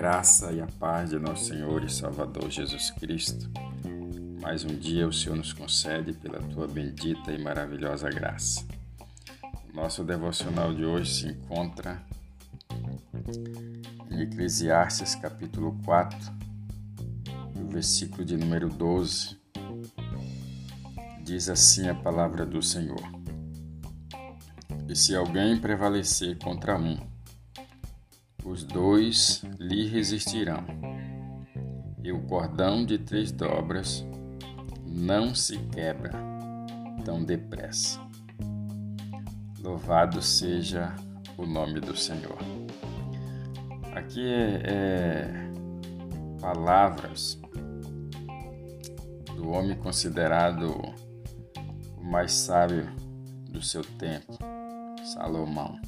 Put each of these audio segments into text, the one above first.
graça e a paz de nosso Senhor e Salvador Jesus Cristo. Mais um dia o Senhor nos concede pela tua bendita e maravilhosa graça. Nosso devocional de hoje se encontra em Eclesiastes capítulo 4, no versículo de número 12. Diz assim a palavra do Senhor: E se alguém prevalecer contra um, os dois lhe resistirão, e o cordão de três dobras não se quebra tão depressa. Louvado seja o nome do Senhor. Aqui é, é palavras do homem considerado o mais sábio do seu tempo, Salomão.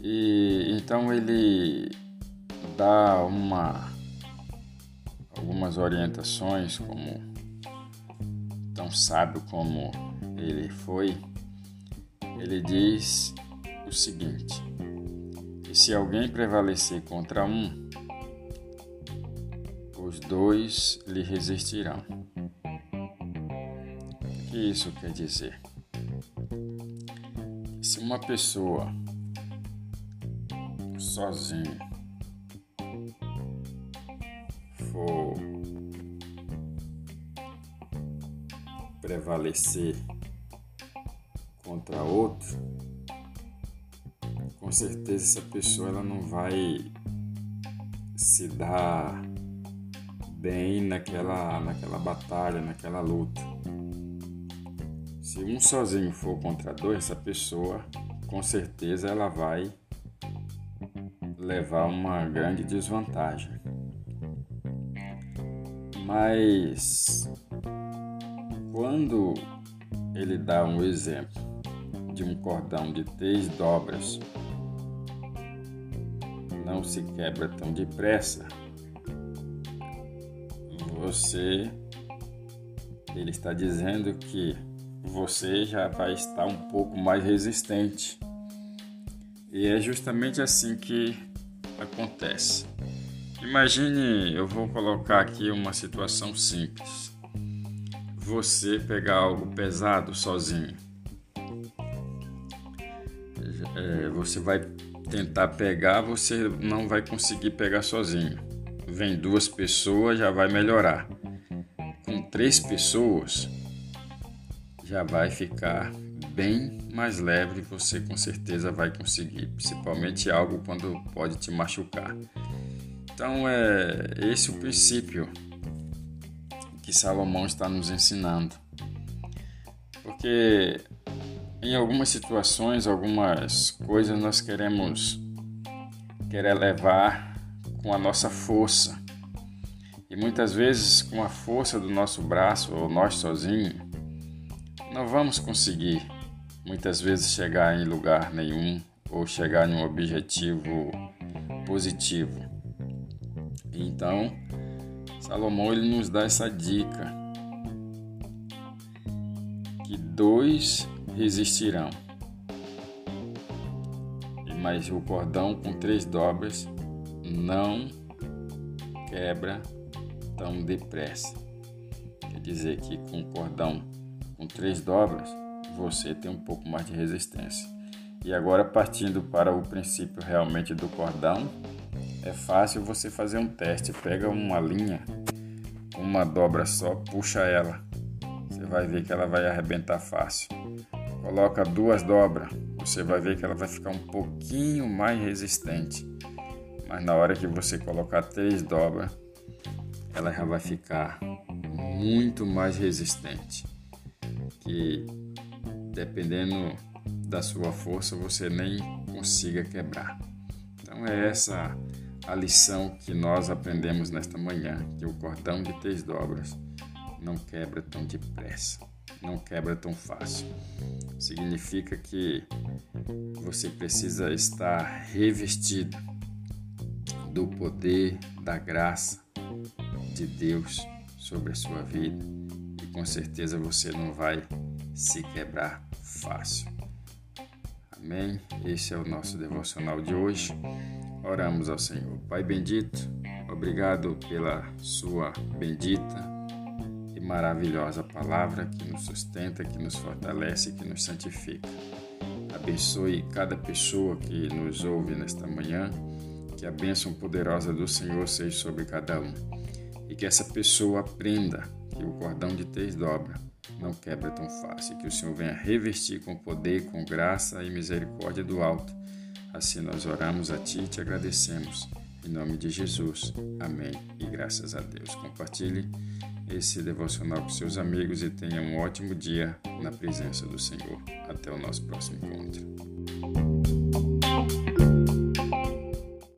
E então ele dá uma algumas orientações como tão sábio como ele foi. Ele diz o seguinte: que se alguém prevalecer contra um, os dois lhe resistirão. O que isso quer dizer? Se uma pessoa sozinho for prevalecer contra outro, com certeza essa pessoa ela não vai se dar bem naquela, naquela batalha, naquela luta. Se um sozinho for contra dois, essa pessoa com certeza ela vai levar uma grande desvantagem. Mas quando ele dá um exemplo de um cordão de três dobras não se quebra tão depressa, você ele está dizendo que você já vai estar um pouco mais resistente. E é justamente assim que acontece. Imagine, eu vou colocar aqui uma situação simples. Você pegar algo pesado sozinho. É, você vai tentar pegar, você não vai conseguir pegar sozinho. Vem duas pessoas, já vai melhorar. Com três pessoas, já vai ficar bem mais leve, você com certeza vai conseguir, principalmente algo quando pode te machucar. Então é esse o princípio que Salomão está nos ensinando. Porque em algumas situações, algumas coisas nós queremos querer levar com a nossa força. E muitas vezes com a força do nosso braço ou nós sozinhos, não vamos conseguir muitas vezes chegar em lugar nenhum ou chegar em um objetivo positivo. Então, Salomão ele nos dá essa dica que dois resistirão, mas o cordão com três dobras não quebra tão depressa. Quer dizer que com o cordão com três dobras você tem um pouco mais de resistência. E agora, partindo para o princípio realmente do cordão, é fácil você fazer um teste. Pega uma linha, uma dobra só, puxa ela. Você vai ver que ela vai arrebentar fácil. Coloca duas dobras, você vai ver que ela vai ficar um pouquinho mais resistente. Mas na hora que você colocar três dobras, ela já vai ficar muito mais resistente. Que dependendo da sua força, você nem consiga quebrar. Então é essa a lição que nós aprendemos nesta manhã, que o cordão de três dobras não quebra tão depressa, não quebra tão fácil. Significa que você precisa estar revestido do poder, da graça de Deus sobre a sua vida e com certeza você não vai se quebrar fácil. Amém? Esse é o nosso devocional de hoje. Oramos ao Senhor. Pai bendito, obrigado pela Sua bendita e maravilhosa palavra que nos sustenta, que nos fortalece, que nos santifica. Abençoe cada pessoa que nos ouve nesta manhã, que a bênção poderosa do Senhor seja sobre cada um e que essa pessoa aprenda que o cordão de três dobra não quebra tão fácil, que o Senhor venha revestir com poder, com graça e misericórdia do alto. Assim nós oramos a Ti e te agradecemos. Em nome de Jesus. Amém. E graças a Deus. Compartilhe esse devocional com seus amigos e tenha um ótimo dia na presença do Senhor. Até o nosso próximo encontro.